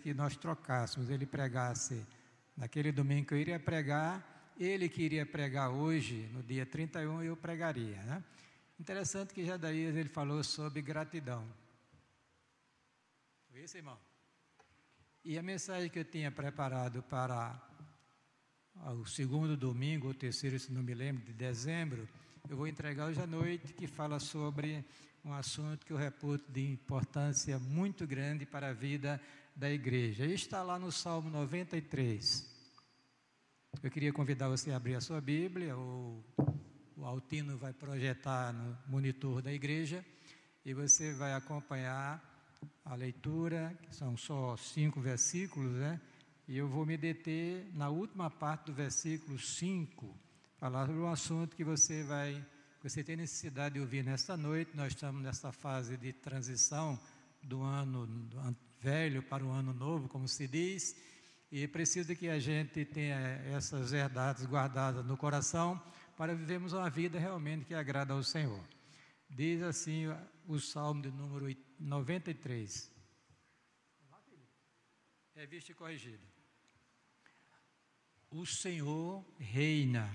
Que nós trocássemos, ele pregasse naquele domingo que eu iria pregar, ele que iria pregar hoje, no dia 31, eu pregaria. Né? Interessante que Jadaías ele falou sobre gratidão. Foi isso, irmão? E a mensagem que eu tinha preparado para o segundo domingo, ou terceiro, se não me lembro, de dezembro, eu vou entregar hoje à noite, que fala sobre um assunto que eu reputo de importância muito grande para a vida da igreja. Está lá no Salmo 93. Eu queria convidar você a abrir a sua Bíblia, ou o Altino vai projetar no monitor da igreja, e você vai acompanhar a leitura, que são só cinco versículos, né? E eu vou me deter na última parte do versículo 5, falar sobre um assunto que você vai você tem necessidade de ouvir nesta noite. Nós estamos nessa fase de transição do ano velho para o ano novo, como se diz, e precisa que a gente tenha essas verdades guardadas no coração para vivermos uma vida realmente que agrada ao Senhor. Diz assim o Salmo de número 93. Revista e corrigida. O Senhor reina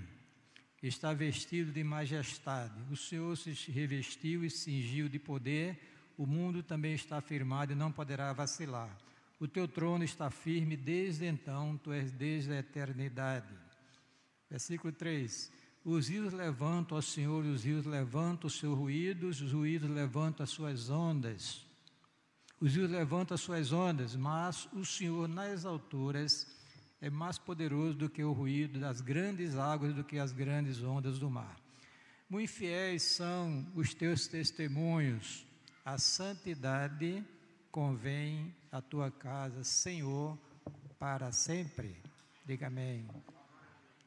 está vestido de majestade. O Senhor se revestiu e cingiu de poder. O mundo também está firmado e não poderá vacilar. O teu trono está firme desde então, tu és desde a eternidade. Versículo 3: Os rios levantam, ó Senhor, os rios levantam os seus ruídos, os ruídos levantam as suas ondas. Os rios levantam as suas ondas, mas o Senhor nas alturas é mais poderoso do que o ruído das grandes águas, do que as grandes ondas do mar. Muito fiéis são os teus testemunhos, a santidade convém à tua casa, Senhor, para sempre. Diga amém.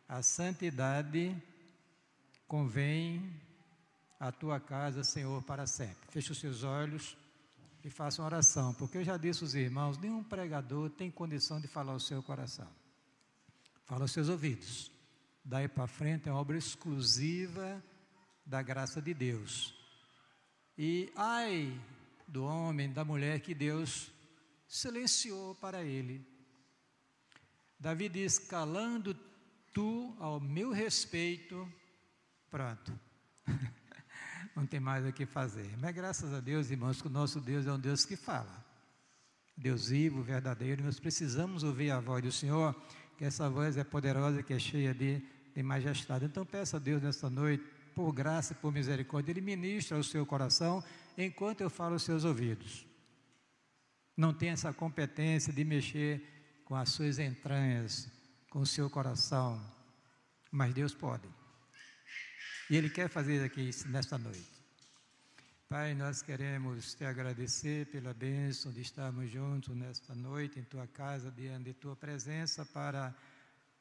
A santidade convém à tua casa, Senhor, para sempre. Feche os seus olhos e faça uma oração, porque eu já disse aos irmãos: nenhum pregador tem condição de falar o seu coração. Fala aos seus ouvidos. Daí para frente é uma obra exclusiva da graça de Deus. E ai do homem, da mulher que Deus silenciou para ele. Davi diz: calando tu ao meu respeito, pronto. Não tem mais o que fazer. Mas graças a Deus, irmãos, que o nosso Deus é um Deus que fala. Deus vivo, verdadeiro, nós precisamos ouvir a voz do Senhor que essa voz é poderosa, que é cheia de, de majestade. Então peça a Deus nesta noite, por graça e por misericórdia, Ele ministra o seu coração enquanto eu falo aos seus ouvidos. Não tem essa competência de mexer com as suas entranhas, com o seu coração, mas Deus pode. E Ele quer fazer aqui nesta noite. Pai, nós queremos te agradecer pela bênção de estarmos juntos nesta noite em tua casa, diante de tua presença, para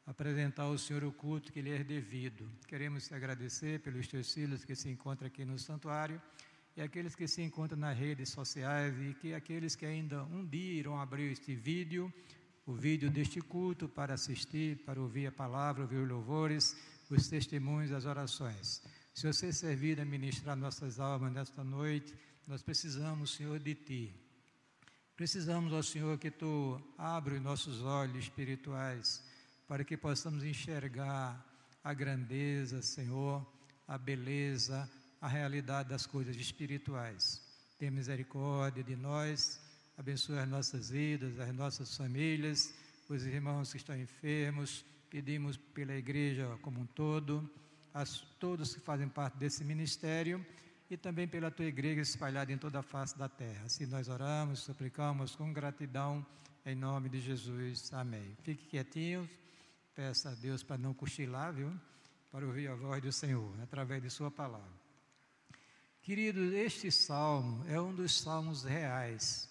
apresentar ao Senhor o culto que lhe é devido. Queremos te agradecer pelos teus filhos que se encontram aqui no santuário e aqueles que se encontram nas redes sociais e que aqueles que ainda um dia irão abrir este vídeo, o vídeo deste culto, para assistir, para ouvir a palavra, ouvir os louvores, os testemunhos, as orações. Se você servir a ministrar nossas almas nesta noite, nós precisamos, Senhor, de Ti. Precisamos, ó Senhor, que Tu abra os nossos olhos espirituais para que possamos enxergar a grandeza, Senhor, a beleza, a realidade das coisas espirituais. Tenha misericórdia de nós, abençoe as nossas vidas, as nossas famílias, os irmãos que estão enfermos, pedimos pela igreja como um todo a todos que fazem parte desse ministério e também pela tua igreja espalhada em toda a face da terra. Assim nós oramos, suplicamos com gratidão em nome de Jesus. Amém. Fique quietinho, peça a Deus para não cochilar, viu? Para ouvir a voz do Senhor através de Sua palavra. Queridos, este salmo é um dos salmos reais.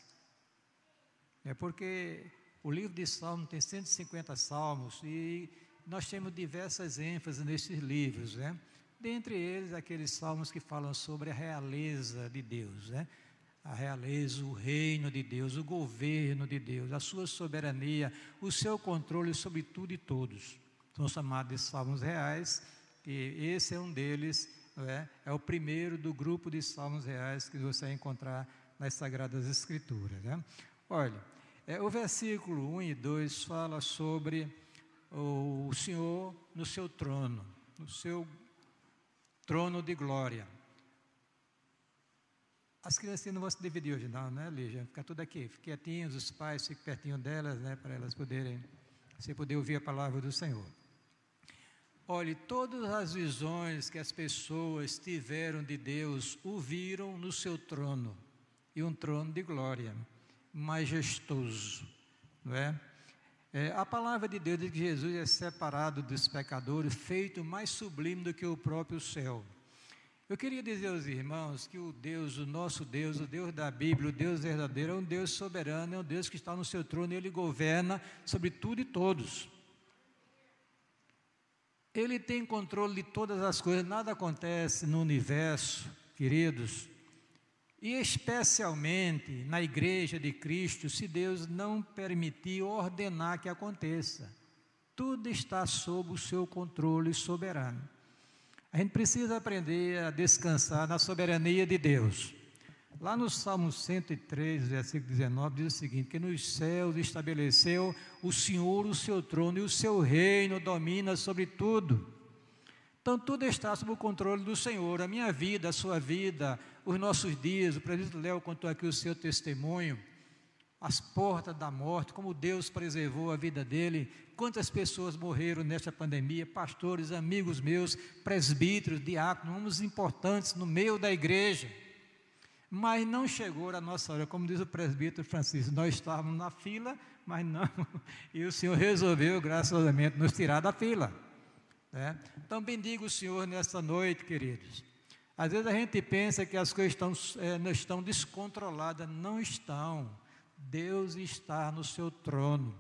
É porque o livro de Salmos tem 150 salmos e nós temos diversas ênfases nesses livros, né? Dentre eles, aqueles salmos que falam sobre a realeza de Deus, né? A realeza, o reino de Deus, o governo de Deus, a sua soberania, o seu controle sobre tudo e todos. São chamados de salmos reais, e esse é um deles, é? é o primeiro do grupo de salmos reais que você vai encontrar nas Sagradas Escrituras. Né? Olha, É, o versículo 1 e 2 fala sobre o, o Senhor no seu trono, no seu trono de glória. As crianças não vão se dividir hoje, não, né, Lígia? Fica tudo aqui, fique quietinhos, os pais fiquem pertinho delas, né, para elas poderem, você poder ouvir a palavra do Senhor. Olhe, todas as visões que as pessoas tiveram de Deus o viram no seu trono, e um trono de glória, majestoso, não é? é a palavra de Deus diz que Jesus é separado dos pecadores, feito mais sublime do que o próprio céu. Eu queria dizer aos irmãos que o Deus, o nosso Deus, o Deus da Bíblia, o Deus verdadeiro, é um Deus soberano, é um Deus que está no seu trono e ele governa sobre tudo e todos. Ele tem controle de todas as coisas, nada acontece no universo, queridos, e especialmente na igreja de Cristo, se Deus não permitir ordenar que aconteça. Tudo está sob o seu controle soberano. A gente precisa aprender a descansar na soberania de Deus. Lá no Salmo 103, versículo 19, diz o seguinte: que nos céus estabeleceu o Senhor o seu trono e o seu reino domina sobre tudo. Então tudo está sob o controle do Senhor, a minha vida, a sua vida, os nossos dias. O presidente Léo contou aqui o seu testemunho, as portas da morte, como Deus preservou a vida dele, quantas pessoas morreram nesta pandemia, pastores, amigos meus, presbíteros, diáconos, homens importantes no meio da igreja. Mas não chegou a nossa hora, como diz o presbítero Francisco, nós estávamos na fila, mas não, e o Senhor resolveu, graciosamente, nos tirar da fila. Né? Então, bendiga o Senhor nesta noite, queridos. Às vezes a gente pensa que as coisas estão, é, não estão descontroladas, não estão. Deus está no seu trono,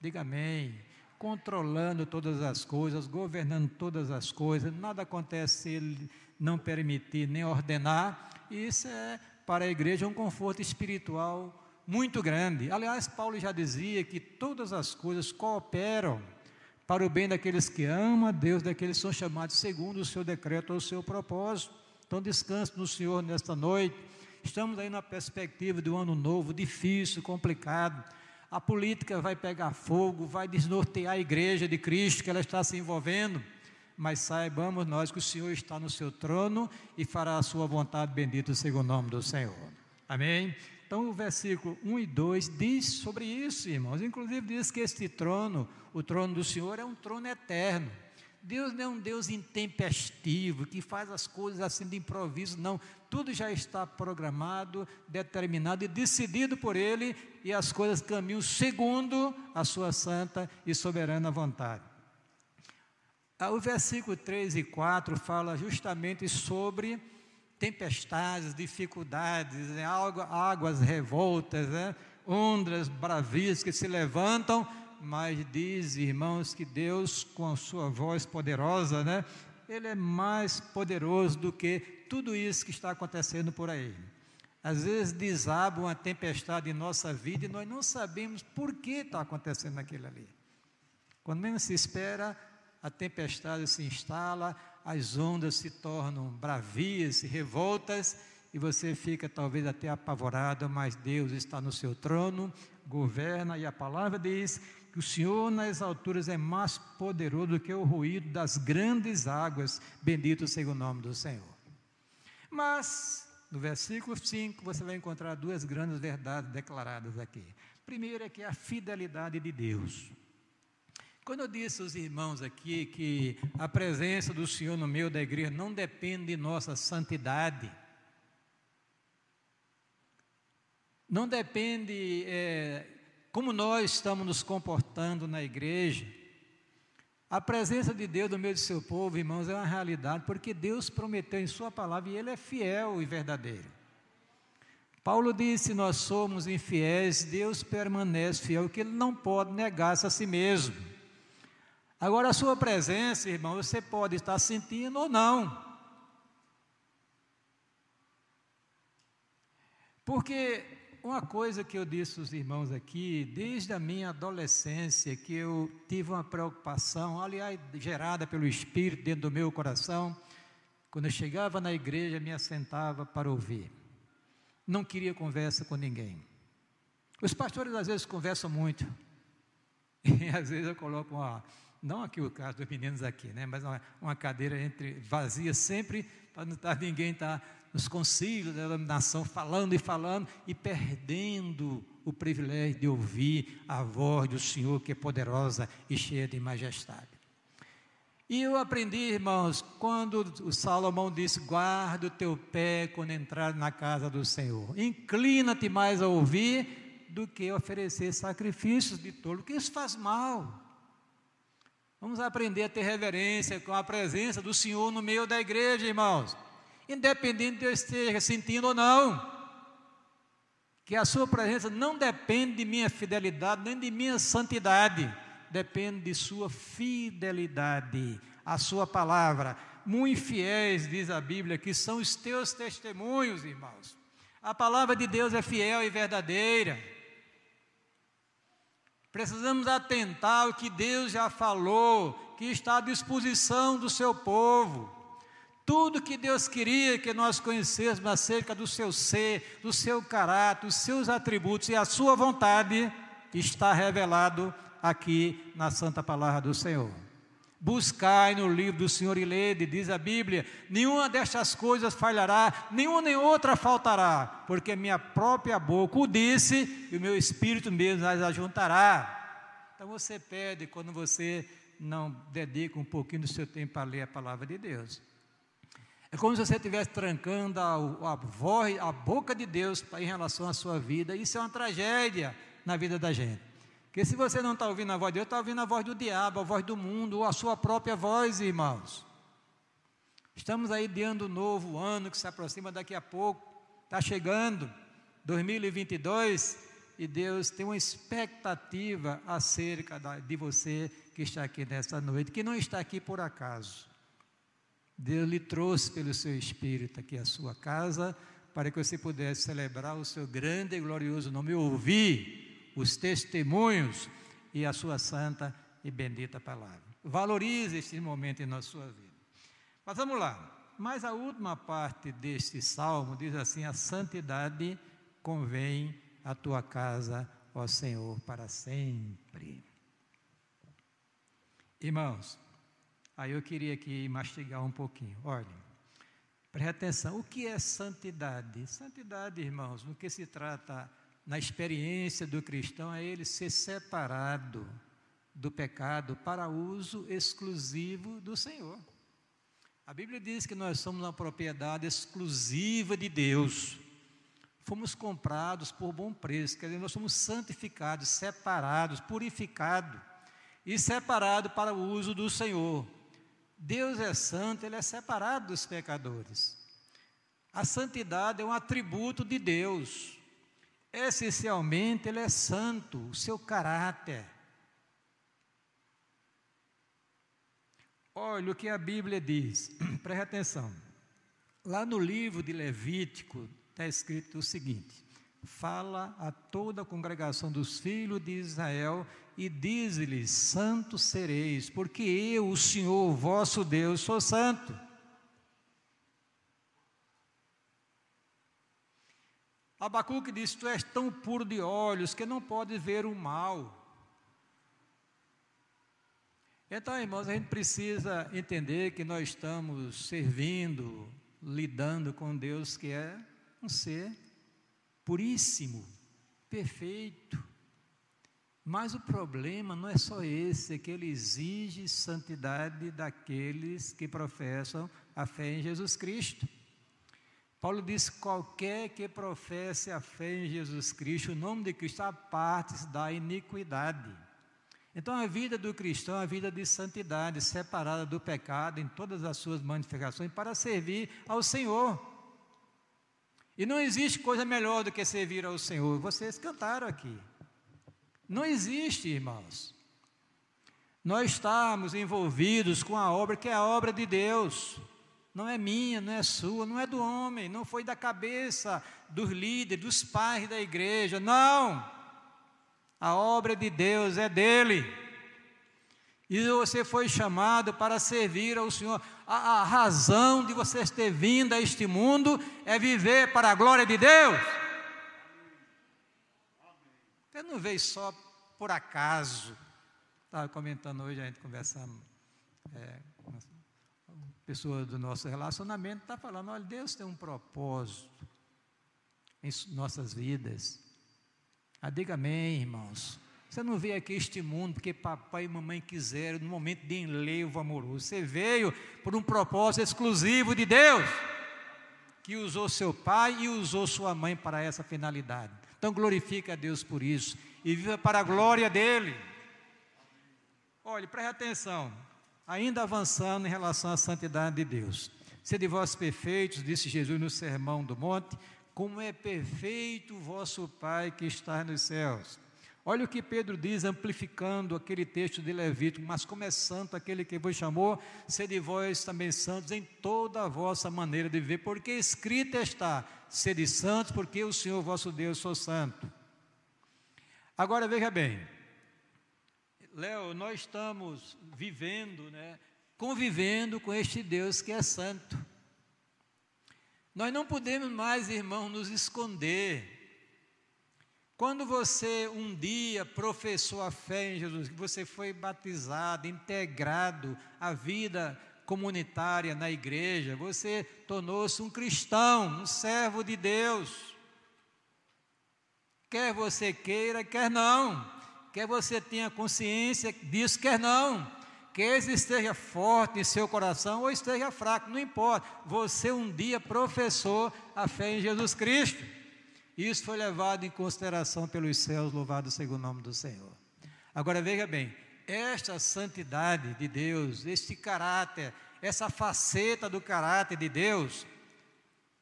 diga amém. Controlando todas as coisas, governando todas as coisas, nada acontece se Ele não permitir nem ordenar, isso é para a igreja um conforto espiritual muito grande. Aliás, Paulo já dizia que todas as coisas cooperam para o bem daqueles que amam a Deus, daqueles que são chamados segundo o seu decreto ou o seu propósito. Então, descanse no Senhor nesta noite. Estamos aí na perspectiva de um ano novo, difícil, complicado. A política vai pegar fogo, vai desnortear a igreja de Cristo que ela está se envolvendo mas saibamos nós que o Senhor está no seu trono e fará a sua vontade, bendito seja o nome do Senhor. Amém? Então, o versículo 1 e 2 diz sobre isso, irmãos. Inclusive, diz que este trono, o trono do Senhor, é um trono eterno. Deus não é um Deus intempestivo, que faz as coisas assim de improviso, não. Tudo já está programado, determinado e decidido por Ele, e as coisas caminham segundo a Sua santa e soberana vontade. Ah, o versículo 3 e 4 fala justamente sobre tempestades, dificuldades, né, águas revoltas, né, ondas bravias que se levantam, mas diz, irmãos, que Deus, com a sua voz poderosa, né, Ele é mais poderoso do que tudo isso que está acontecendo por aí. Às vezes desaba uma tempestade em nossa vida e nós não sabemos por que está acontecendo aquilo ali. Quando menos se espera, a tempestade se instala, as ondas se tornam bravias, se revoltas, e você fica talvez até apavorado, mas Deus está no seu trono, governa, e a palavra diz que o Senhor nas alturas é mais poderoso do que o ruído das grandes águas, bendito seja o nome do Senhor. Mas, no versículo 5, você vai encontrar duas grandes verdades declaradas aqui. Primeiro é que é a fidelidade de Deus. Quando eu disse aos irmãos aqui que a presença do Senhor no meio da igreja não depende de nossa santidade, não depende é, como nós estamos nos comportando na igreja. A presença de Deus no meio do seu povo, irmãos, é uma realidade, porque Deus prometeu em Sua palavra e Ele é fiel e verdadeiro. Paulo disse: Nós somos infiéis, Deus permanece fiel, que Ele não pode negar-se a si mesmo. Agora, a sua presença, irmão, você pode estar sentindo ou não. Porque uma coisa que eu disse aos irmãos aqui, desde a minha adolescência, que eu tive uma preocupação, aliás, gerada pelo Espírito dentro do meu coração, quando eu chegava na igreja, me assentava para ouvir. Não queria conversa com ninguém. Os pastores às vezes conversam muito. E às vezes eu coloco uma, não aqui o caso dos meninos aqui, né? Mas uma, uma cadeira entre vazia sempre para não estar ninguém estar tá nos concílios da denominação falando e falando e perdendo o privilégio de ouvir a voz do Senhor que é poderosa e cheia de majestade. E eu aprendi, irmãos, quando o Salomão disse: guarda o teu pé quando entrar na casa do Senhor. Inclina-te mais a ouvir do que oferecer sacrifícios de tolo, porque isso faz mal. Vamos aprender a ter reverência com a presença do Senhor no meio da igreja, irmãos. Independente de eu esteja sentindo ou não. Que a sua presença não depende de minha fidelidade, nem de minha santidade depende de sua fidelidade, a sua palavra. Muito fiéis, diz a Bíblia, que são os teus testemunhos, irmãos. A palavra de Deus é fiel e verdadeira. Precisamos atentar ao que Deus já falou, que está à disposição do seu povo. Tudo que Deus queria que nós conhecêssemos acerca do seu ser, do seu caráter, dos seus atributos e a sua vontade, está revelado aqui na Santa Palavra do Senhor. Buscai no livro do Senhor e lede, diz a Bíblia: nenhuma destas coisas falhará, nenhuma nem outra faltará, porque minha própria boca o disse e o meu espírito mesmo as ajuntará. Então você pede quando você não dedica um pouquinho do seu tempo a ler a palavra de Deus. É como se você estivesse trancando a, a, voz, a boca de Deus em relação à sua vida. Isso é uma tragédia na vida da gente. Porque se você não está ouvindo a voz de Deus, está ouvindo a voz do diabo, a voz do mundo, ou a sua própria voz, irmãos. Estamos aí de ano novo, ano que se aproxima daqui a pouco, está chegando, 2022, e Deus tem uma expectativa acerca de você que está aqui nesta noite, que não está aqui por acaso. Deus lhe trouxe pelo seu Espírito aqui à sua casa, para que você pudesse celebrar o seu grande e glorioso nome, ouvir os testemunhos e a sua santa e bendita palavra. Valorize este momento na sua vida. Mas vamos lá. Mas a última parte deste salmo diz assim: A santidade convém à tua casa, ó Senhor, para sempre. Irmãos, aí eu queria aqui mastigar um pouquinho. Olha, preste atenção: o que é santidade? Santidade, irmãos, no que se trata na experiência do cristão é ele ser separado do pecado para uso exclusivo do Senhor. A Bíblia diz que nós somos uma propriedade exclusiva de Deus. Fomos comprados por bom preço, quer dizer, nós somos santificados, separados, purificados e separados para o uso do Senhor. Deus é santo, ele é separado dos pecadores. A santidade é um atributo de Deus. Essencialmente, ele é santo, o seu caráter. Olha o que a Bíblia diz, preste atenção. Lá no livro de Levítico está escrito o seguinte: Fala a toda a congregação dos filhos de Israel e diz-lhes: Santos sereis, porque eu, o Senhor, vosso Deus, sou santo. Abacuque diz: Tu és tão puro de olhos que não podes ver o mal. Então, irmãos, a gente precisa entender que nós estamos servindo, lidando com Deus que é um ser puríssimo, perfeito. Mas o problema não é só esse, é que ele exige santidade daqueles que professam a fé em Jesus Cristo. Paulo diz: qualquer que professe a fé em Jesus Cristo, o nome de Cristo, parte da iniquidade. Então, a vida do cristão é a vida de santidade, separada do pecado em todas as suas manifestações, para servir ao Senhor. E não existe coisa melhor do que servir ao Senhor. Vocês cantaram aqui. Não existe, irmãos. Nós estamos envolvidos com a obra que é a obra de Deus não é minha, não é sua, não é do homem, não foi da cabeça dos líderes, dos pais da igreja, não. A obra de Deus é dele. E você foi chamado para servir ao Senhor. A, a razão de você ter vindo a este mundo é viver para a glória de Deus. Você não veio só por acaso. Estava comentando hoje, a gente conversando é, com pessoa do nosso relacionamento, está falando, olha, Deus tem um propósito em nossas vidas. Ah, diga amém, irmãos. Você não veio aqui este mundo porque papai e mamãe quiseram, no momento de enlevo amoroso. Você veio por um propósito exclusivo de Deus, que usou seu pai e usou sua mãe para essa finalidade. Então glorifique a Deus por isso e viva para a glória dele. Olhe, preste atenção, ainda avançando em relação à santidade de Deus. Sede vós perfeitos, disse Jesus no Sermão do Monte, como é perfeito o vosso Pai que está nos céus. Olha o que Pedro diz, amplificando aquele texto de Levítico, mas como é santo aquele que vos chamou, sede vós também santos em toda a vossa maneira de viver, porque escrito está, sede santos, porque o Senhor vosso Deus sou santo. Agora veja bem, Léo, nós estamos vivendo, né, convivendo com este Deus que é santo. Nós não podemos mais, irmão, nos esconder quando você um dia professou a fé em Jesus, que você foi batizado, integrado à vida comunitária na igreja, você tornou-se um cristão, um servo de Deus. Quer você queira, quer não. Quer você tenha consciência disso, quer não. Quer esteja forte em seu coração ou esteja fraco, não importa. Você um dia professou a fé em Jesus Cristo. Isso foi levado em consideração pelos céus, louvado seja o nome do Senhor. Agora veja bem, esta santidade de Deus, este caráter, essa faceta do caráter de Deus,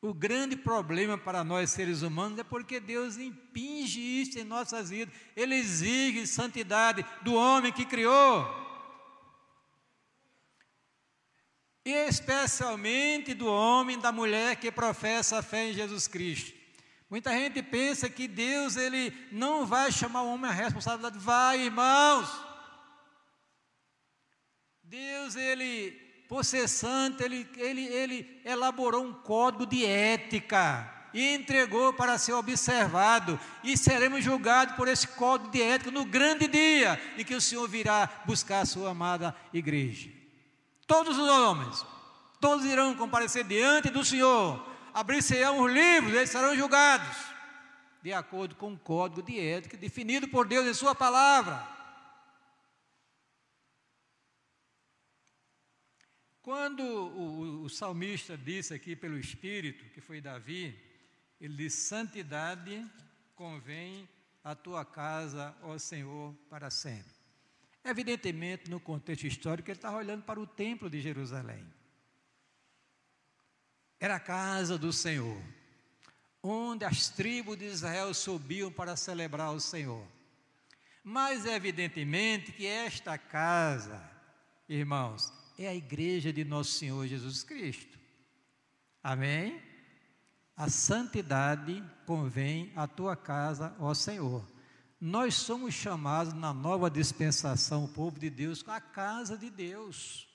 o grande problema para nós seres humanos é porque Deus impinge isso em nossas vidas. Ele exige santidade do homem que criou. E especialmente do homem, da mulher que professa a fé em Jesus Cristo. Muita gente pensa que Deus ele não vai chamar o homem à responsabilidade. Vai, irmãos. Deus ele, por ser santo, ele, ele, ele elaborou um código de ética e entregou para ser observado, e seremos julgados por esse código de ética no grande dia em que o Senhor virá buscar a sua amada igreja. Todos os homens, todos irão comparecer diante do Senhor, abrir-se-ão os livros, eles serão julgados, de acordo com o código de ética definido por Deus em Sua palavra. Quando o, o, salmista disse aqui pelo Espírito, que foi Davi, ele disse: Santidade convém a tua casa, ó Senhor, para sempre. Evidentemente, no contexto histórico, ele estava olhando para o templo de Jerusalém. Era a casa do Senhor, onde as tribos de Israel subiam para celebrar o Senhor. Mas evidentemente que esta casa, irmãos, é a igreja de nosso Senhor Jesus Cristo. Amém? A santidade convém à tua casa, ó Senhor. Nós somos chamados na nova dispensação, o povo de Deus, a casa de Deus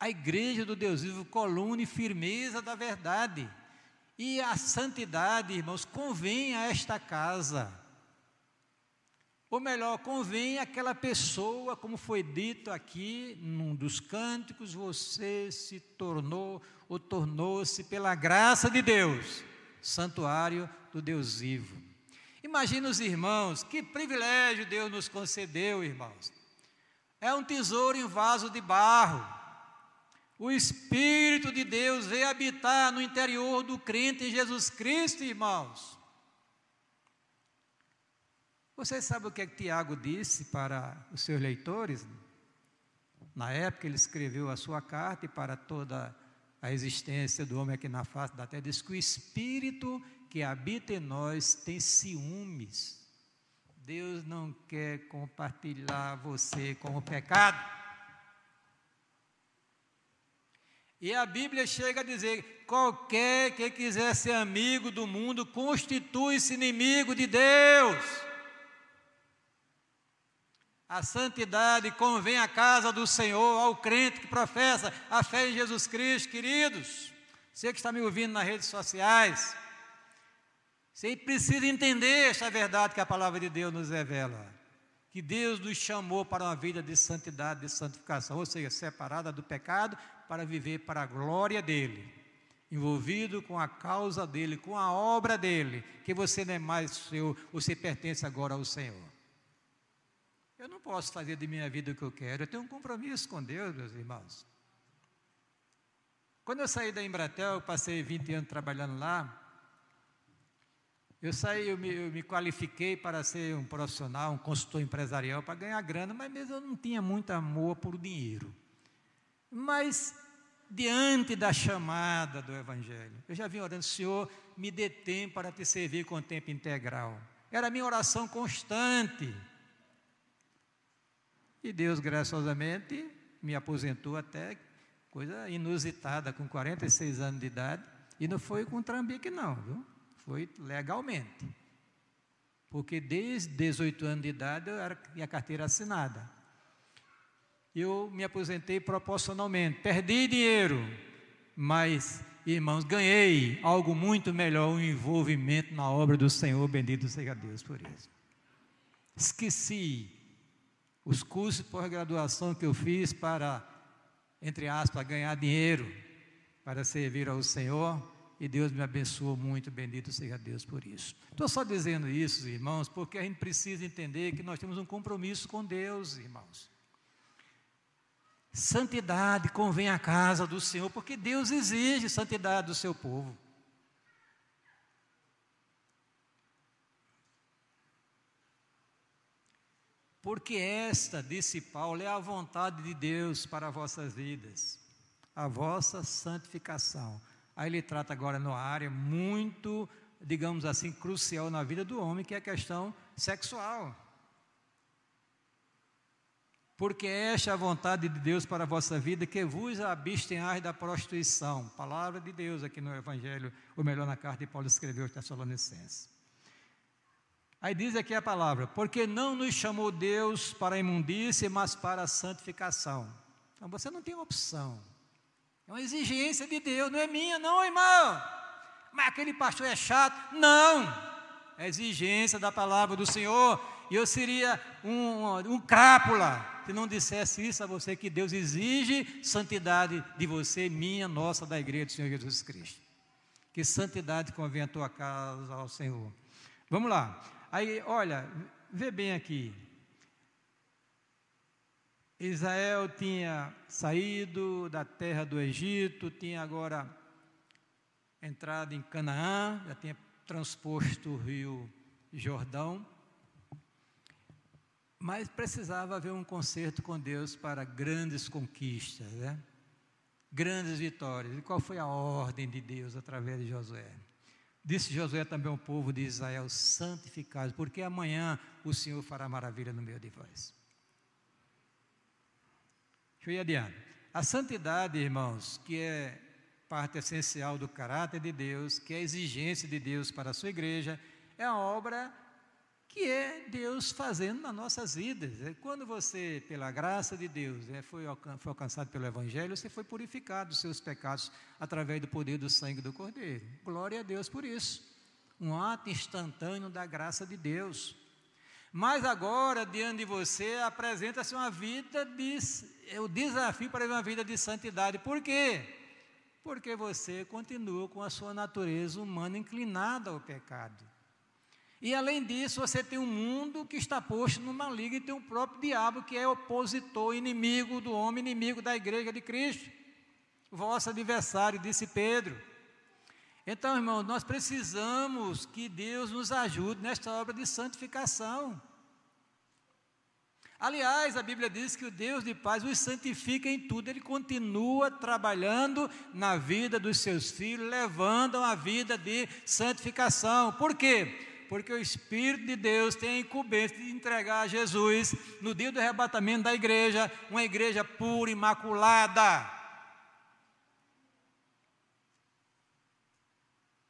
a igreja do Deus vivo, coluna e firmeza da verdade. E a santidade, irmãos, convém a esta casa. Ou melhor, convém àquela pessoa, como foi dito aqui num dos cânticos, você se tornou ou tornou-se pela graça de Deus, santuário do Deus vivo. Imagina os irmãos, que privilégio Deus nos concedeu, irmãos. É um tesouro em vaso de barro o Espírito de Deus veio habitar no interior do crente em Jesus Cristo, irmãos. Vocês sabem o que, é que Tiago disse para os seus leitores? Na época ele escreveu a sua carta e para toda a existência do homem aqui na face da terra, diz que o Espírito que habita em nós tem ciúmes. Deus não quer compartilhar você com o pecado. E a Bíblia chega a dizer: qualquer que quiser ser amigo do mundo constitui-se inimigo de Deus. A santidade convém à casa do Senhor, ao crente que professa a fé em Jesus Cristo, queridos. Você que está me ouvindo nas redes sociais, Você precisa entender esta verdade que a palavra de Deus nos revela. Que Deus nos chamou para uma vida de santidade, de santificação, ou seja, separada do pecado para viver para a glória dele, envolvido com a causa dele, com a obra dele, que você não é mais seu, você pertence agora ao Senhor. Eu não posso fazer de minha vida o que eu quero, eu tenho um compromisso com Deus, meus irmãos. Quando eu saí da Embratel, eu passei 20 anos trabalhando lá. Eu saí, eu me, eu me, qualifiquei para ser um profissional, um consultor empresarial, para ganhar grana, mas mesmo eu não tinha muito amor por dinheiro. Mas, diante da chamada do Evangelho, eu já vim orando, Senhor, me dê tempo para te servir com tempo integral. Era a minha oração constante. E Deus, graciosamente, me aposentou até coisa inusitada, com 46 anos de idade. E não foi com trambique, não, viu? Foi legalmente. Porque desde 18 anos de idade eu era a carteira assinada. Eu me aposentei proporcionalmente. Perdi dinheiro, mas, irmãos, ganhei algo muito melhor, um envolvimento na obra do Senhor. Bendito seja Deus por isso. Esqueci os cursos de pós-graduação que eu fiz para, entre aspas, ganhar dinheiro, para servir ao Senhor, e Deus me abençoou muito, bendito seja Deus por isso. Estou só dizendo isso, irmãos, porque a gente precisa entender que nós temos um compromisso com Deus, irmãos. Santidade convém à casa do Senhor, porque Deus exige santidade do seu povo. Porque esta, disse Paulo, é a vontade de Deus para vossas vidas, a vossa santificação. Aí ele trata agora numa área muito, digamos assim, crucial na vida do homem, que é a questão sexual. Porque esta é a vontade de Deus para a vossa vida, que vos abstenhais da prostituição. Palavra de Deus aqui no Evangelho, ou melhor, na carta de Paulo escreveu aos Tessalonicenses. Aí diz aqui a palavra: porque não nos chamou Deus para a imundícia, mas para a santificação. Então você não tem opção. É uma exigência de Deus, não é minha, não, irmão. Mas aquele pastor é chato. Não! É exigência da palavra do Senhor. E eu seria um, um crápula se não dissesse isso a você, que Deus exige santidade de você, minha, nossa, da igreja do Senhor Jesus Cristo. Que santidade convém a tua casa ao Senhor. Vamos lá. Aí, olha, vê bem aqui. Israel tinha saído da terra do Egito, tinha agora entrado em Canaã, já tinha transposto o rio Jordão, mas precisava haver um conserto com Deus para grandes conquistas, né? grandes vitórias. E qual foi a ordem de Deus através de Josué? Disse Josué também ao povo de Israel: santificados, porque amanhã o Senhor fará maravilha no meio de vós. Deixa eu ir adiante. A santidade, irmãos, que é parte essencial do caráter de Deus, que é a exigência de Deus para a sua igreja, é a obra que é Deus fazendo nas nossas vidas. É quando você, pela graça de Deus, é, foi, alcançado pelo Evangelho, você foi purificado dos seus pecados através do poder do sangue do Cordeiro. Glória a Deus por isso. Um ato instantâneo da graça de Deus. Mas agora, diante de você, apresenta-se uma vida de. É o desafio para uma vida de santidade. Por quê? Porque você continua com a sua natureza humana inclinada ao pecado. E além disso, você tem um mundo que está posto numa liga e tem o próprio diabo que é opositor, inimigo do homem, inimigo da igreja de Cristo. Vosso adversário, disse Pedro. Então, irmão, nós precisamos que Deus nos ajude nesta obra de santificação. Aliás, a Bíblia diz que o Deus de paz os santifica em tudo, ele continua trabalhando na vida dos seus filhos, levando a vida de santificação. Por quê? Porque o Espírito de Deus tem a incumbência de entregar a Jesus no dia do arrebatamento da igreja, uma igreja pura, imaculada.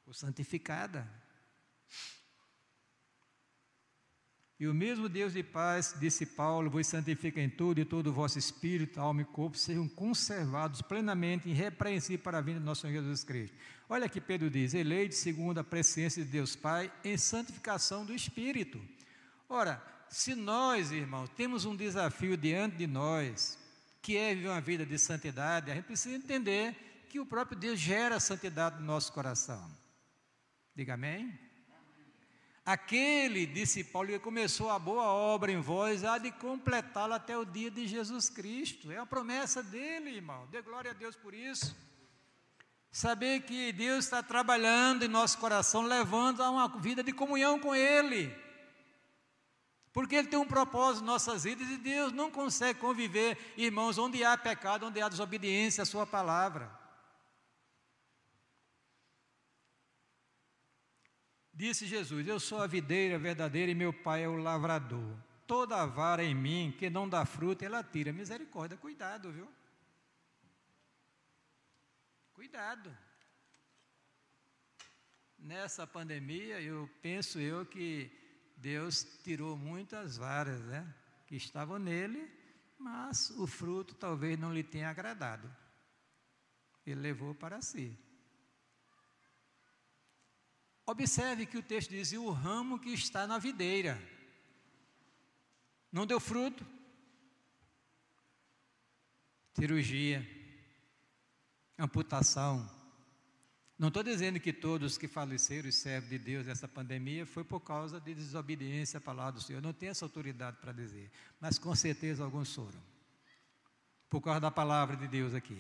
Ou santificada. E o mesmo Deus de paz, disse Paulo, vos santifica em tudo, e todo o vosso espírito, alma e corpo sejam conservados plenamente, irrepreensíveis para a vinda do nosso Senhor Jesus Cristo. Olha que Pedro diz: eleite segundo a presciência de Deus Pai em santificação do espírito. Ora, se nós, irmãos, temos um desafio diante de nós, que é viver uma vida de santidade, a gente precisa entender que o próprio Deus gera santidade no nosso coração. Diga amém? Aquele, disse Paulo, que começou a boa obra em vós, há de completá-la até o dia de Jesus Cristo. É a promessa dele, irmão. Dê glória a Deus por isso. Saber que Deus está trabalhando em nosso coração, levando a uma vida de comunhão com Ele. Porque Ele tem um propósito em nossas vidas e Deus não consegue conviver, irmãos, onde há pecado, onde há desobediência à Sua palavra. Disse Jesus: Eu sou a videira verdadeira e meu pai é o lavrador. Toda vara em mim que não dá fruto, ela tira. Misericórdia, cuidado, viu? Cuidado. Nessa pandemia, eu penso eu que Deus tirou muitas varas, né? Que estavam nele, mas o fruto talvez não lhe tenha agradado. Ele levou para si. Observe que o texto diz: e o ramo que está na videira não deu fruto. Cirurgia, amputação. Não estou dizendo que todos que faleceram e servem de Deus nessa pandemia foi por causa de desobediência à palavra do Senhor. Não tenho essa autoridade para dizer, mas com certeza alguns foram. Por causa da palavra de Deus aqui.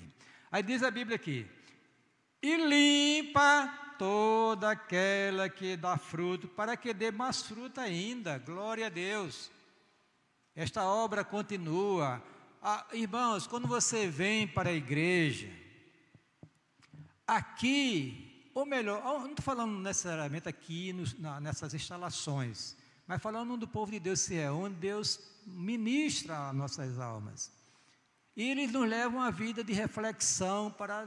Aí diz a Bíblia aqui: e limpa toda aquela que dá fruto, para que dê mais fruto ainda. Glória a Deus. Esta obra continua. Ah, irmãos, quando você vem para a igreja, aqui, ou melhor, não estou falando necessariamente aqui nos, na, nessas instalações, mas falando do povo de Deus, se é onde Deus ministra as nossas almas. E eles nos levam a vida de reflexão para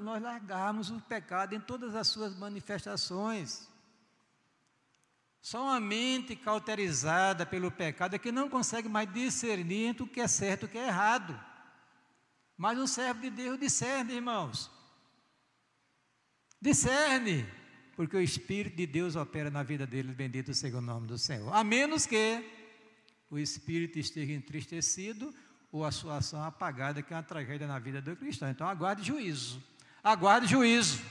nós largarmos o pecado em todas as suas manifestações. Só uma mente cauterizada pelo pecado é que não consegue mais discernir entre o que é certo e o que é errado. Mas um servo de Deus discerne, irmãos. Discerne, porque o Espírito de Deus opera na vida deles, bendito seja o nome do Senhor. A menos que o Espírito esteja entristecido ou a sua ação apagada, que é uma tragédia na vida do cristão. Então aguarde juízo. Aguarde juízo.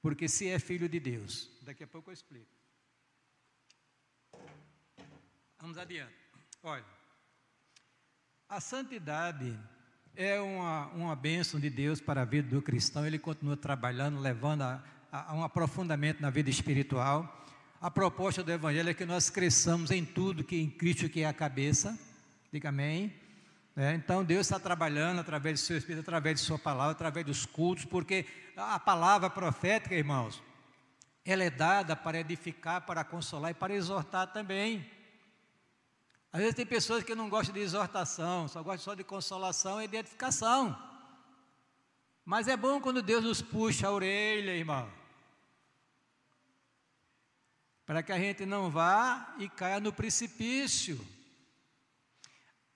Porque se é filho de Deus. Daqui a pouco eu explico. Vamos adiante. Olha, a santidade é uma, uma bênção de Deus para a vida do cristão. Ele continua trabalhando, levando a, a, a um aprofundamento na vida espiritual. A proposta do Evangelho é que nós cresçamos em tudo que em Cristo que é a cabeça. Diga amém. É, então Deus está trabalhando através do seu Espírito, através de Sua palavra, através dos cultos, porque a palavra profética, irmãos, ela é dada para edificar, para consolar e para exortar também. Às vezes tem pessoas que não gostam de exortação, só gostam só de consolação e de edificação. Mas é bom quando Deus nos puxa a orelha, irmão. Para que a gente não vá e caia no precipício.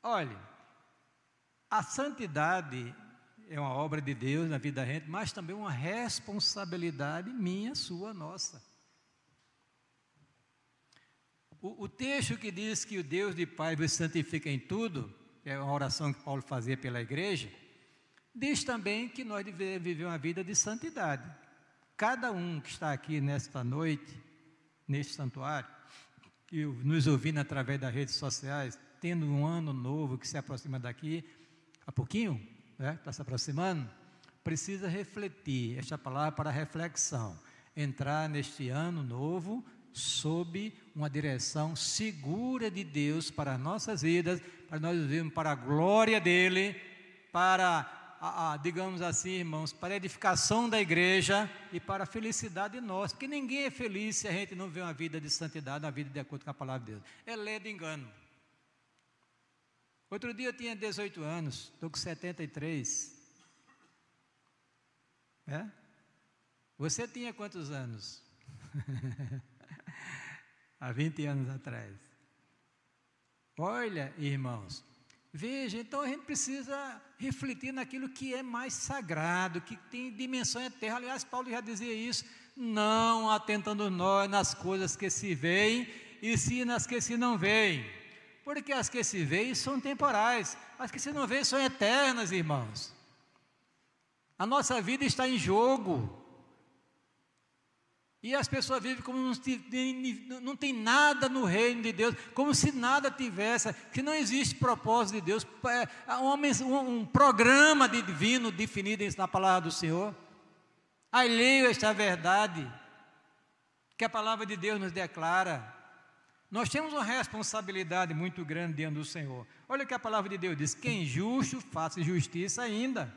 Olhe, a santidade é uma obra de Deus na vida da gente, mas também uma responsabilidade minha, sua, nossa. O, o texto que diz que o Deus de Pai vos santifica em tudo, é uma oração que Paulo fazia pela igreja, diz também que nós devemos viver uma vida de santidade. Cada um que está aqui nesta noite, neste santuário, e nos ouvindo através das redes sociais, tendo um ano novo que se aproxima daqui, há pouquinho, né, está se aproximando, precisa refletir esta palavra para reflexão. Entrar neste ano novo sob uma direção segura de Deus para as nossas vidas, para nós vivermos para a glória dEle, para, a, a, digamos assim, irmãos, para a edificação da igreja e para a felicidade nossa. Porque ninguém é feliz se a gente não vê uma vida de santidade, uma vida de acordo com a palavra de Deus. É lei de engano. Outro dia eu tinha 18 anos, estou com 73. É? Você tinha quantos anos? Há 20 anos atrás. Olha, irmãos, veja, então a gente precisa refletir naquilo que é mais sagrado, que tem dimensão eterna. Aliás, Paulo já dizia isso: não atentando nós nas coisas que se veem, e sim nas que se não veem. Porque as que se veem são temporais, as que se não veem são eternas, irmãos. A nossa vida está em jogo. E as pessoas vivem como não tem, não nada no reino de Deus, como se nada tivesse, que não existe propósito de Deus, é, um, um programa divino definido na palavra do Senhor. Alheio a esta verdade que a palavra de Deus nos declara. Nós temos uma responsabilidade muito grande diante do Senhor. Olha o que a palavra de Deus diz: quem é justo, faça justiça ainda.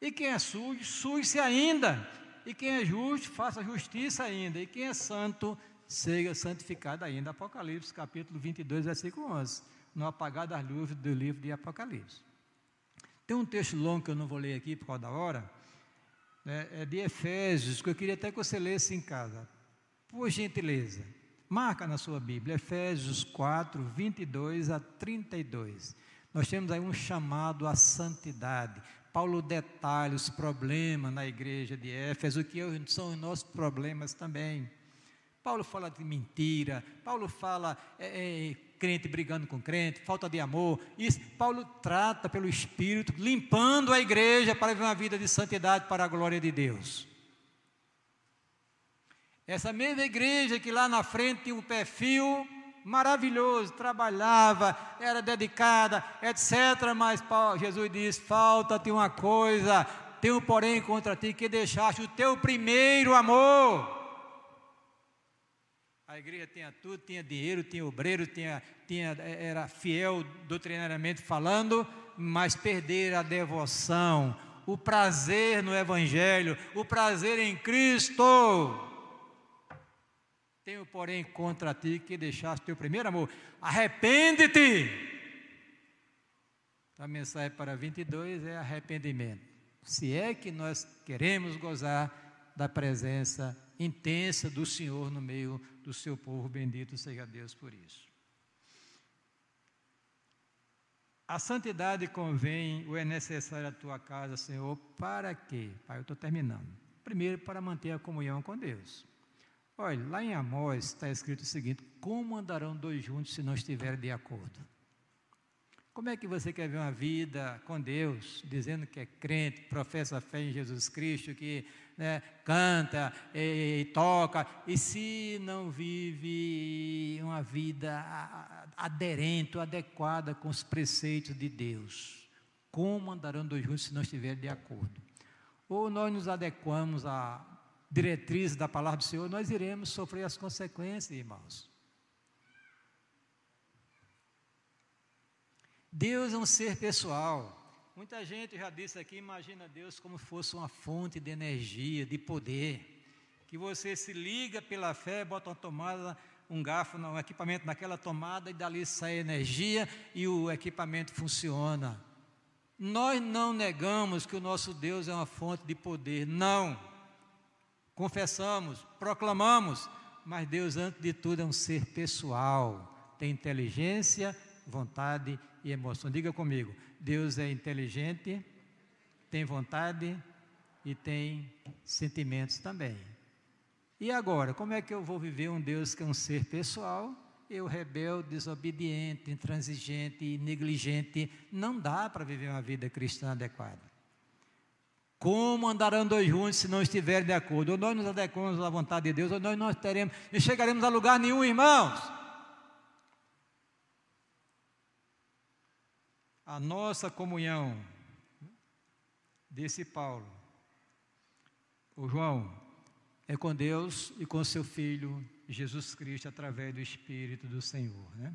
E quem é sujo, suje-se ainda. E quem é justo, faça justiça ainda. E quem é santo, seja santificado ainda. Apocalipse, capítulo 22, versículo 11. No apagar das luzes do livro de Apocalipse. Tem um texto longo que eu não vou ler aqui por causa da hora. Né, é de Efésios, que eu queria até que você lesse em casa. Por gentileza. Marca na sua Bíblia, Efésios 4, 22 a 32. Nós temos aí um chamado à santidade. Paulo detalha os problemas na igreja de Éfeso, que são os nossos problemas também. Paulo fala de mentira, Paulo fala é, é, crente brigando com crente, falta de amor. Isso, Paulo trata pelo Espírito, limpando a igreja para viver uma vida de santidade para a glória de Deus. Essa mesma igreja que lá na frente tinha um perfil maravilhoso, trabalhava, era dedicada, etc. Mas Jesus diz: falta-te uma coisa, tenho porém contra ti que deixaste o teu primeiro amor. A igreja tinha tudo, tinha dinheiro, tinha obreiro, tinha, tinha, era fiel doutrinariamente falando, mas perder a devoção, o prazer no Evangelho, o prazer em Cristo. Tenho, porém, contra ti que deixaste teu primeiro amor. Arrepende-te! A mensagem para 22 é arrependimento. Se é que nós queremos gozar da presença intensa do Senhor no meio do seu povo, bendito seja Deus por isso. A santidade convém ou é necessária à tua casa, Senhor, para quê? Pai, eu estou terminando. Primeiro, para manter a comunhão com Deus. Olha, lá em Amós está escrito o seguinte: como andarão dois juntos se não estiverem de acordo? Como é que você quer ver uma vida com Deus, dizendo que é crente, professa a fé em Jesus Cristo, que né, canta e, e, toca, e se não vive uma vida aderente, adequada com os preceitos de Deus? Como andarão dois juntos se não estiverem de acordo? Ou nós nos adequamos a diretrizes da palavra do Senhor, nós iremos sofrer as consequências, irmãos. Deus é um ser pessoal. Muita gente já disse aqui, imagina Deus como fosse uma fonte de energia, de poder, que você se liga pela fé, bota uma tomada, um garfo, um equipamento naquela tomada e dali sai energia e o equipamento funciona. Nós não negamos que o nosso Deus é uma fonte de poder, não confessamos, proclamamos, mas Deus, antes de tudo, é um ser pessoal, tem inteligência, vontade e emoção. Diga comigo: Deus é inteligente, tem vontade e tem sentimentos também. E agora, como é que eu vou viver um Deus que é um ser pessoal? Eu, rebelde, desobediente, intransigente e negligente, não dá para viver uma vida cristã adequada. Como andarão dois juntos se não estiverem de acordo? Ou nós nos adequamos à vontade de Deus, ou nós não teremos, chegaremos a lugar nenhum, irmãos. A nossa comunhão, disse Paulo, o João, é com Deus e com seu Filho Jesus Cristo através do Espírito do Senhor. Né?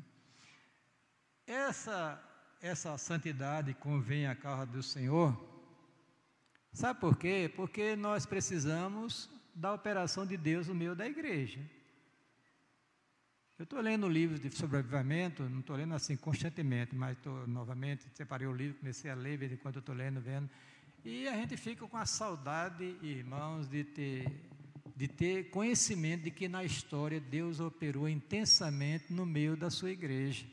Essa, essa santidade convém à causa do Senhor Sabe por quê? Porque nós precisamos da operação de Deus no meio da igreja. Eu estou lendo livros de sobrevivimento, não estou lendo assim constantemente, mas estou novamente, separei o livro, comecei a ler, de quando estou lendo, vendo. E a gente fica com a saudade, irmãos, de ter, de ter conhecimento de que na história Deus operou intensamente no meio da sua igreja.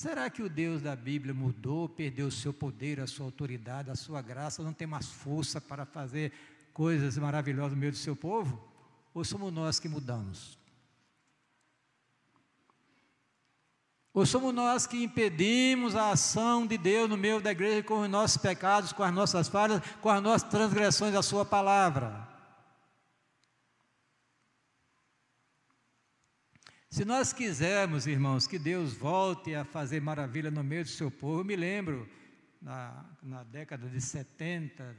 Será que o Deus da Bíblia mudou, perdeu o seu poder, a sua autoridade, a sua graça, não tem mais força para fazer coisas maravilhosas no meio do seu povo? Ou somos nós que mudamos? Ou somos nós que impedimos a ação de Deus no meio da igreja com os nossos pecados, com as nossas falhas, com as nossas transgressões da Sua palavra? Se nós quisermos, irmãos, que Deus volte a fazer maravilha no meio do seu povo, eu me lembro, na, na década de 70,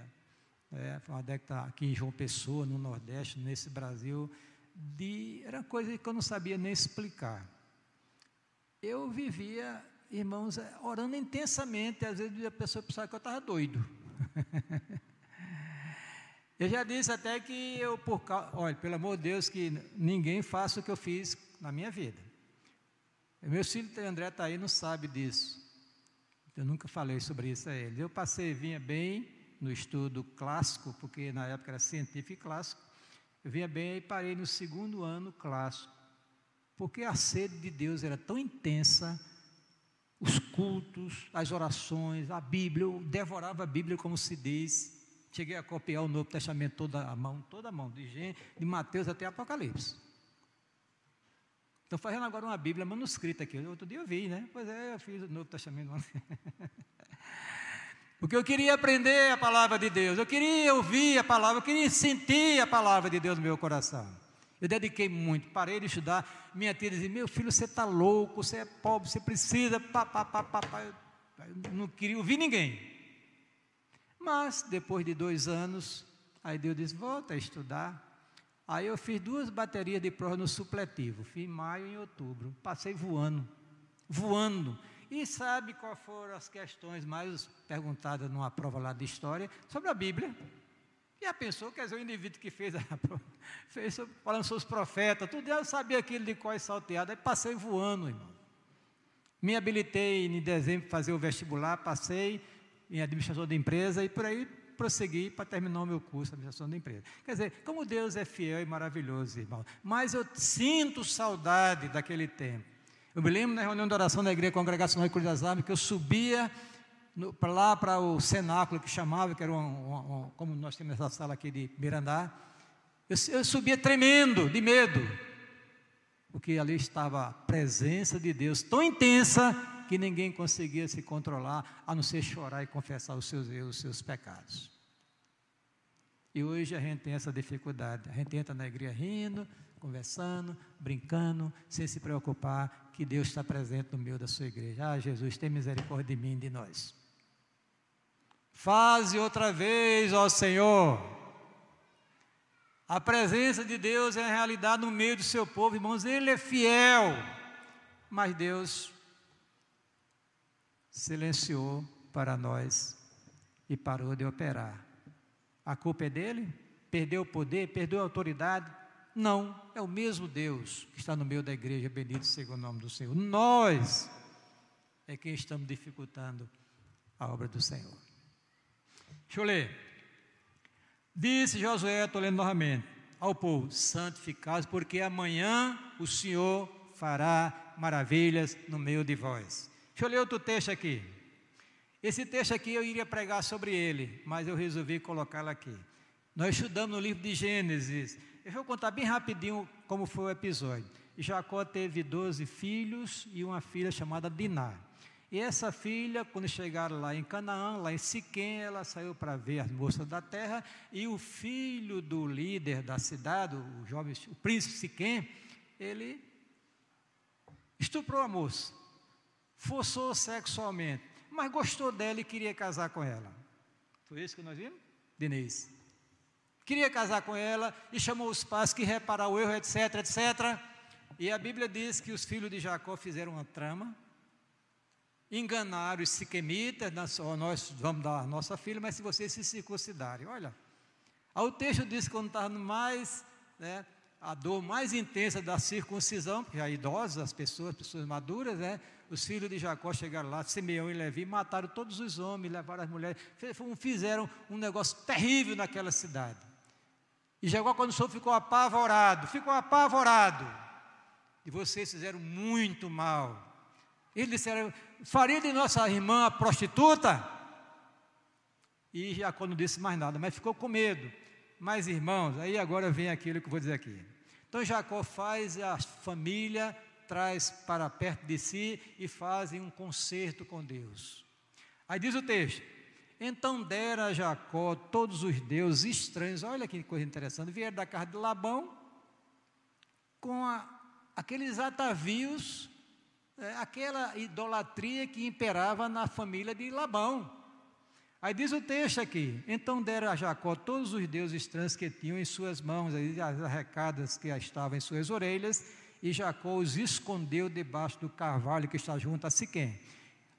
é, foi uma década aqui em João Pessoa, no Nordeste, nesse Brasil, de, era coisa que eu não sabia nem explicar. Eu vivia, irmãos, orando intensamente, às vezes a pessoa pensava que eu estava doido. eu já disse até que eu, por olha, pelo amor de Deus, que ninguém faça o que eu fiz na minha vida. Meu filho André está aí, não sabe disso. Eu nunca falei sobre isso a ele. Eu passei, vinha bem no estudo clássico, porque na época era científico e clássico. Eu vinha bem e parei no segundo ano clássico. Porque a sede de Deus era tão intensa, os cultos, as orações, a Bíblia, eu devorava a Bíblia como se diz. Cheguei a copiar o Novo Testamento toda a mão, toda a mão, de, de Mateus até Apocalipse. Estou fazendo agora uma Bíblia manuscrita aqui. Outro dia eu vi, né? Pois é, eu fiz o Novo Testamento. Porque eu queria aprender a palavra de Deus, eu queria ouvir a palavra, eu queria sentir a palavra de Deus no meu coração. Eu dediquei muito, parei de estudar. Minha tia dizia: Meu filho, você está louco, você é pobre, você precisa. Pá, pá, pá, pá, pá. Eu não queria ouvir ninguém. Mas, depois de dois anos, aí Deus disse: Volta a estudar. Aí eu fiz duas baterias de prova no supletivo, fiz maio e outubro. Passei voando, voando. E sabe quais foram as questões mais perguntadas numa prova lá de história? Sobre a Bíblia. E a pessoa, quer dizer, o indivíduo que fez, a, fez falando sobre os profetas, tudo, eu sabia aquilo de qual salteado, aí passei voando, irmão. Me habilitei em dezembro para fazer o vestibular, passei em administração de empresa e por aí prossegui para terminar o meu curso de administração da empresa. Quer dizer, como Deus é fiel e maravilhoso, irmão. Mas eu sinto saudade daquele tempo. Eu me lembro na reunião de oração da Igreja Congregacional de Cruz das Armas que eu subia para lá para o cenáculo que chamava, que era um, como nós temos essa sala aqui de Mirandá. Eu, eu subia tremendo de medo, porque ali estava a presença de Deus tão intensa que ninguém conseguia se controlar, a não ser chorar e confessar os seus erros, os seus pecados. E hoje a gente tem essa dificuldade. A gente entra na igreja rindo, conversando, brincando, sem se preocupar que Deus está presente no meio da sua igreja. Ah, Jesus, tem misericórdia de mim e de nós. Faze outra vez, ó Senhor. A presença de Deus é a realidade no meio do seu povo, irmãos. Ele é fiel. Mas Deus silenciou para nós e parou de operar. A culpa é dele? Perdeu o poder? Perdeu a autoridade? Não, é o mesmo Deus que está no meio da igreja, bendito seja o nome do Senhor. Nós é quem estamos dificultando a obra do Senhor. Deixa eu ler. Disse Josué, estou lendo novamente, ao povo: santificados, porque amanhã o Senhor fará maravilhas no meio de vós. Deixa eu ler outro texto aqui. Esse texto aqui eu iria pregar sobre ele, mas eu resolvi colocá-lo aqui. Nós estudamos no livro de Gênesis. Eu vou contar bem rapidinho como foi o episódio. Jacó teve 12 filhos e uma filha chamada Diná. E essa filha, quando chegaram lá em Canaã, lá em Siquém, ela saiu para ver as moças da terra, e o filho do líder da cidade, o jovem, o príncipe Siquém, ele estuprou a moça forçou sexualmente, mas gostou dela e queria casar com ela. Foi isso que nós vimos? Denise. Queria casar com ela e chamou os pais que reparar o erro, etc, etc. E a Bíblia diz que os filhos de Jacó fizeram uma trama, enganaram os siquemitas, nós vamos dar a nossa filha, mas se vocês se circuncidarem, olha. O texto diz que quando estava mais, né, a dor mais intensa da circuncisão, porque já idosos, as pessoas, pessoas maduras, né, os filhos de Jacó chegaram lá, Simeão e Levi, mataram todos os homens, levaram as mulheres, fizeram um negócio terrível naquela cidade. E Jacó, quando soube, ficou apavorado, ficou apavorado. E vocês fizeram muito mal. Eles disseram: faria de nossa irmã a prostituta? E Jacó não disse mais nada, mas ficou com medo. Mas, irmãos, aí agora vem aquilo que eu vou dizer aqui. Então Jacó faz a família, traz para perto de si e fazem um concerto com Deus. Aí diz o texto: Então dera a Jacó todos os deuses estranhos, olha que coisa interessante, vieram da casa de Labão com a, aqueles atavios, é, aquela idolatria que imperava na família de Labão. Aí diz o texto aqui: Então deram a Jacó todos os deuses estranhos que tinham em suas mãos, as arrecadas que estavam em suas orelhas, e Jacó os escondeu debaixo do carvalho que está junto a Siquém.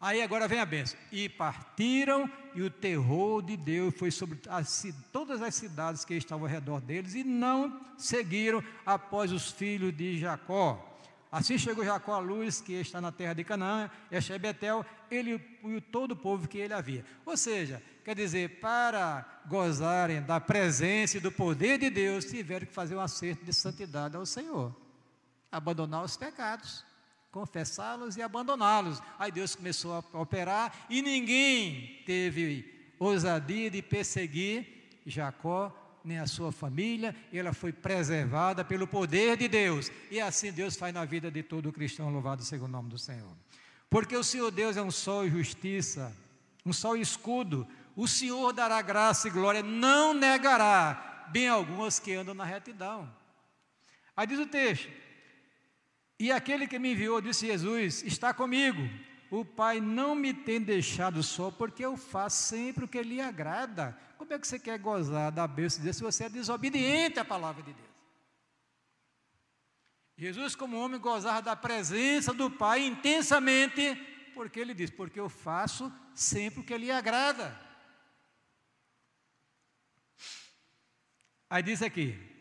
Aí agora vem a bênção. E partiram, e o terror de Deus foi sobre as, todas as cidades que estavam ao redor deles, e não seguiram após os filhos de Jacó. Assim chegou Jacó à luz, que está na terra de Canaã, este é Betel, ele e todo o povo que ele havia. Ou seja, quer dizer, para gozarem da presença e do poder de Deus, tiveram que fazer um acerto de santidade ao Senhor. Abandonar os pecados, confessá-los e abandoná-los. Aí Deus começou a operar e ninguém teve ousadia de perseguir Jacó nem a sua família, ela foi preservada pelo poder de Deus. E assim Deus faz na vida de todo cristão, louvado seja o nome do Senhor. Porque o Senhor Deus é um sol e justiça, um sol e escudo. O Senhor dará graça e glória, não negará bem alguns que andam na retidão. Aí diz o texto: E aquele que me enviou, disse Jesus, está comigo. O Pai não me tem deixado só, porque eu faço sempre o que lhe agrada. Como é que você quer gozar da bênção de Deus se você é desobediente à palavra de Deus? Jesus, como homem, gozava da presença do Pai intensamente, porque ele diz: Porque eu faço sempre o que lhe agrada. Aí diz aqui: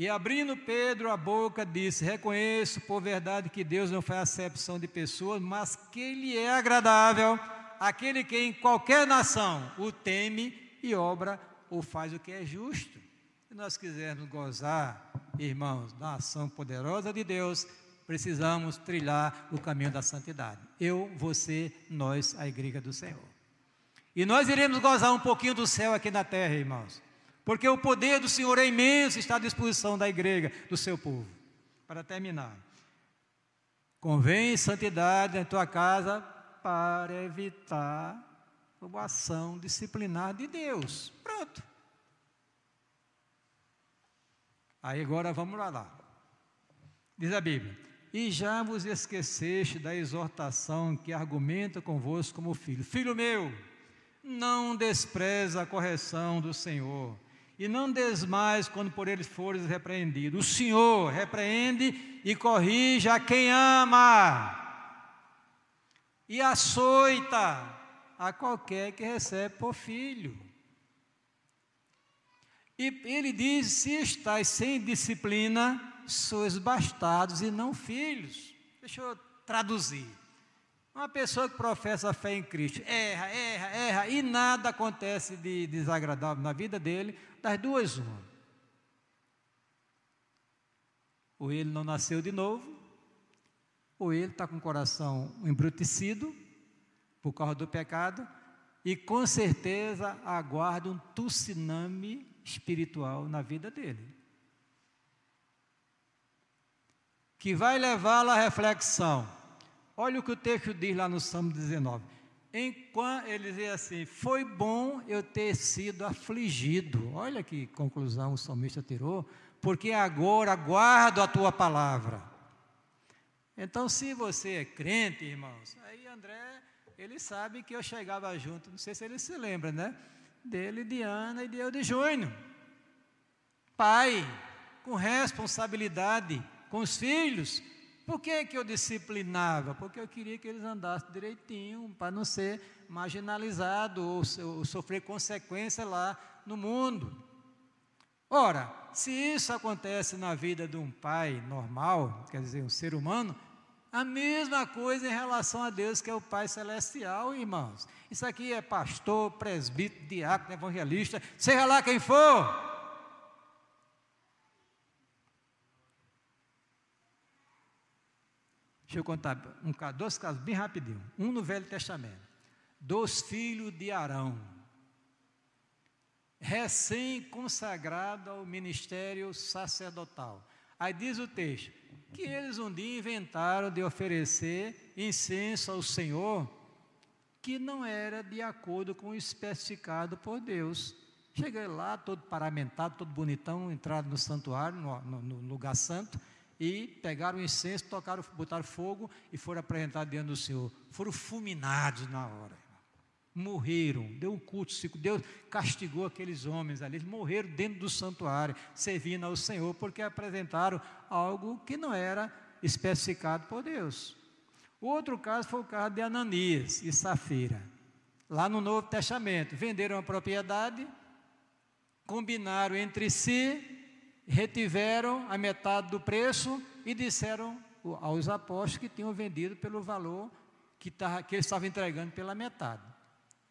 E abrindo Pedro a boca, disse: Reconheço por verdade que Deus não faz acepção de pessoas, mas que Ele é agradável aquele que em qualquer nação o teme e obra ou faz o que é justo. Se nós quisermos gozar, irmãos, da ação poderosa de Deus, precisamos trilhar o caminho da santidade. Eu, você, nós, a igreja do Senhor. E nós iremos gozar um pouquinho do céu aqui na terra, irmãos. Porque o poder do Senhor é imenso, está à disposição da igreja, do seu povo. Para terminar, convém santidade na tua casa para evitar uma ação disciplinar de Deus. Pronto. Aí agora vamos lá, lá. Diz a Bíblia: E já vos esqueceste da exortação que argumenta convosco como filho. Filho meu, não despreza a correção do Senhor, e não desmais quando por eles fores repreendido. O Senhor repreende e corrige a quem ama e açoita a qualquer que recebe por filho. E ele diz: se estáis sem disciplina, sois bastados e não filhos. Deixa eu traduzir. Uma pessoa que professa a fé em Cristo erra, erra, erra e nada acontece de desagradável na vida dele, das duas, uma. Ou ele não nasceu de novo, ou ele está com o coração embrutecido por causa do pecado e com certeza aguarda um tsunami espiritual na vida dele. Que vai levá-lo à reflexão. Olha o que o texto diz lá no Salmo 19. Enquanto ele diz assim: Foi bom eu ter sido afligido. Olha que conclusão o salmista tirou. Porque agora guardo a tua palavra. Então, se você é crente, irmãos, aí André, ele sabe que eu chegava junto, não sei se ele se lembra, né? Dele, de Ana e de eu de Júnior. Pai, com responsabilidade com os filhos. Por que, que eu disciplinava? Porque eu queria que eles andassem direitinho, para não ser marginalizado ou, ou sofrer consequência lá no mundo. Ora, se isso acontece na vida de um pai normal, quer dizer, um ser humano, a mesma coisa em relação a Deus, que é o Pai Celestial, irmãos. Isso aqui é pastor, presbítero, diácono, evangelista, seja lá quem for. Deixa eu contar um, dois casos bem rapidinho. Um no Velho Testamento. Dos filhos de Arão, recém-consagrado ao ministério sacerdotal. Aí diz o texto que eles um dia inventaram de oferecer incenso ao Senhor que não era de acordo com o especificado por Deus. Cheguei lá, todo paramentado, todo bonitão, entraram no santuário, no, no, no lugar santo, e pegaram o incenso, tocaram, botaram fogo e foram apresentados diante do Senhor. Foram fulminados na hora. Morreram, deu um culto, Deus castigou aqueles homens ali, eles morreram dentro do santuário, servindo ao Senhor, porque apresentaram algo que não era especificado por Deus. Outro caso foi o caso de Ananias e Safira. Lá no Novo Testamento, venderam a propriedade, combinaram entre si, retiveram a metade do preço e disseram aos apóstolos que tinham vendido pelo valor que, tava, que eles estavam entregando pela metade.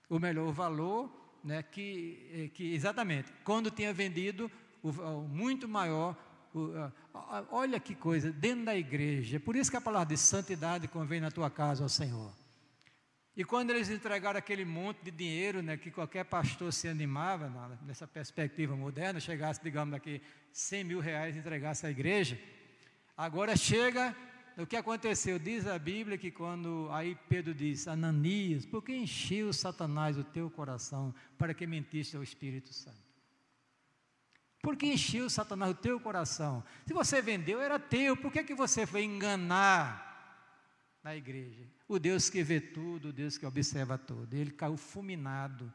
O melhor valor, né, que, eh, que exatamente, quando tinha vendido o, o muito maior Olha que coisa, dentro da igreja. Por isso que a palavra de santidade convém na tua casa, ao Senhor. E quando eles entregaram aquele monte de dinheiro, né, que qualquer pastor se animava, nessa perspectiva moderna, chegasse, digamos, daqui 100 mil reais e entregasse à igreja, agora chega, o que aconteceu? Diz a Bíblia que quando, aí Pedro diz, Ananias, por que encheu Satanás o teu coração para que mentiste ao Espírito Santo? Porque encheu Satanás o teu coração. Se você vendeu, era teu. Por que, que você foi enganar na igreja? O Deus que vê tudo, o Deus que observa tudo. Ele caiu fulminado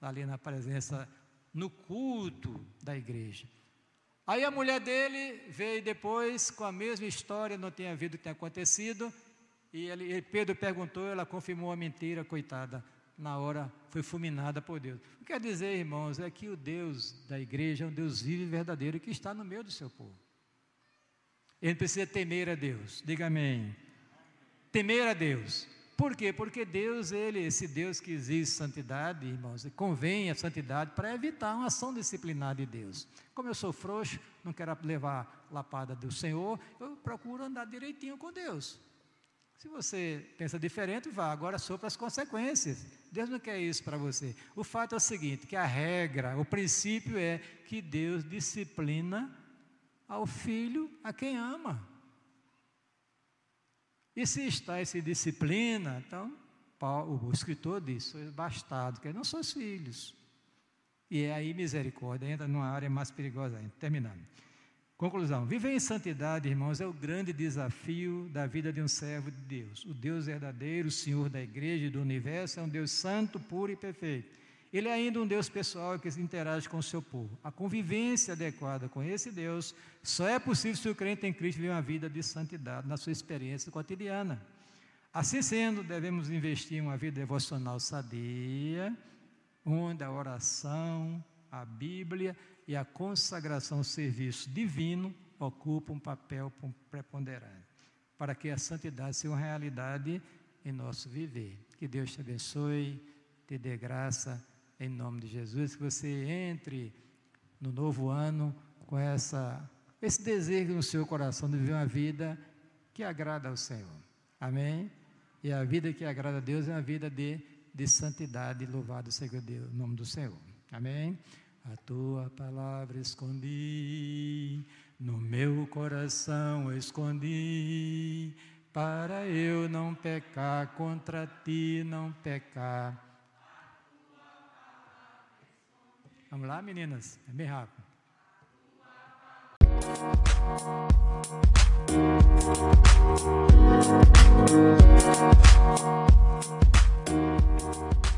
ali na presença, no culto da igreja. Aí a mulher dele veio depois com a mesma história, não tinha havido o que tinha acontecido. E ele, Pedro perguntou, ela confirmou a mentira, coitada na hora foi fulminada por Deus. O que quer dizer, irmãos, é que o Deus da igreja é um Deus vivo e verdadeiro que está no meio do seu povo. Ele precisa temer a Deus. Diga amém. Temer a Deus. Por quê? Porque Deus, ele, esse Deus que exige santidade, irmãos, convém a santidade para evitar uma ação disciplinar de Deus. Como eu sou frouxo, não quero levar lapada do Senhor, eu procuro andar direitinho com Deus. Se você pensa diferente, vá, agora sopra as consequências. Deus não quer isso para você. O fato é o seguinte, que a regra, o princípio é que Deus disciplina ao filho a quem ama. E se está essa disciplina, então, Paulo, o escritor diz, sois bastado, que não sois filhos. E é aí misericórdia, entra numa área mais perigosa ainda. Terminando. Conclusão: viver em santidade, irmãos, é o grande desafio da vida de um servo de Deus. O Deus verdadeiro, o Senhor da igreja e do universo, é um Deus santo, puro e perfeito. Ele é ainda um Deus pessoal que interage com o seu povo. A convivência adequada com esse Deus só é possível se o crente em Cristo viver uma vida de santidade na sua experiência cotidiana. Assim sendo, devemos investir em uma vida devocional sadia, onde a oração, a Bíblia e a consagração ao serviço divino ocupa um papel preponderante, para que a santidade seja uma realidade em nosso viver. Que Deus te abençoe, te dê graça, em nome de Jesus, que você entre no novo ano com essa, esse desejo no seu coração de viver uma vida que agrada ao Senhor. Amém? E a vida que agrada a Deus é uma vida de, de santidade. Louvado seja o nome do Senhor. Amém? A tua palavra escondi, no meu coração escondi, para eu não pecar contra ti, não pecar. Vamos lá, meninas? É bem rápido. Música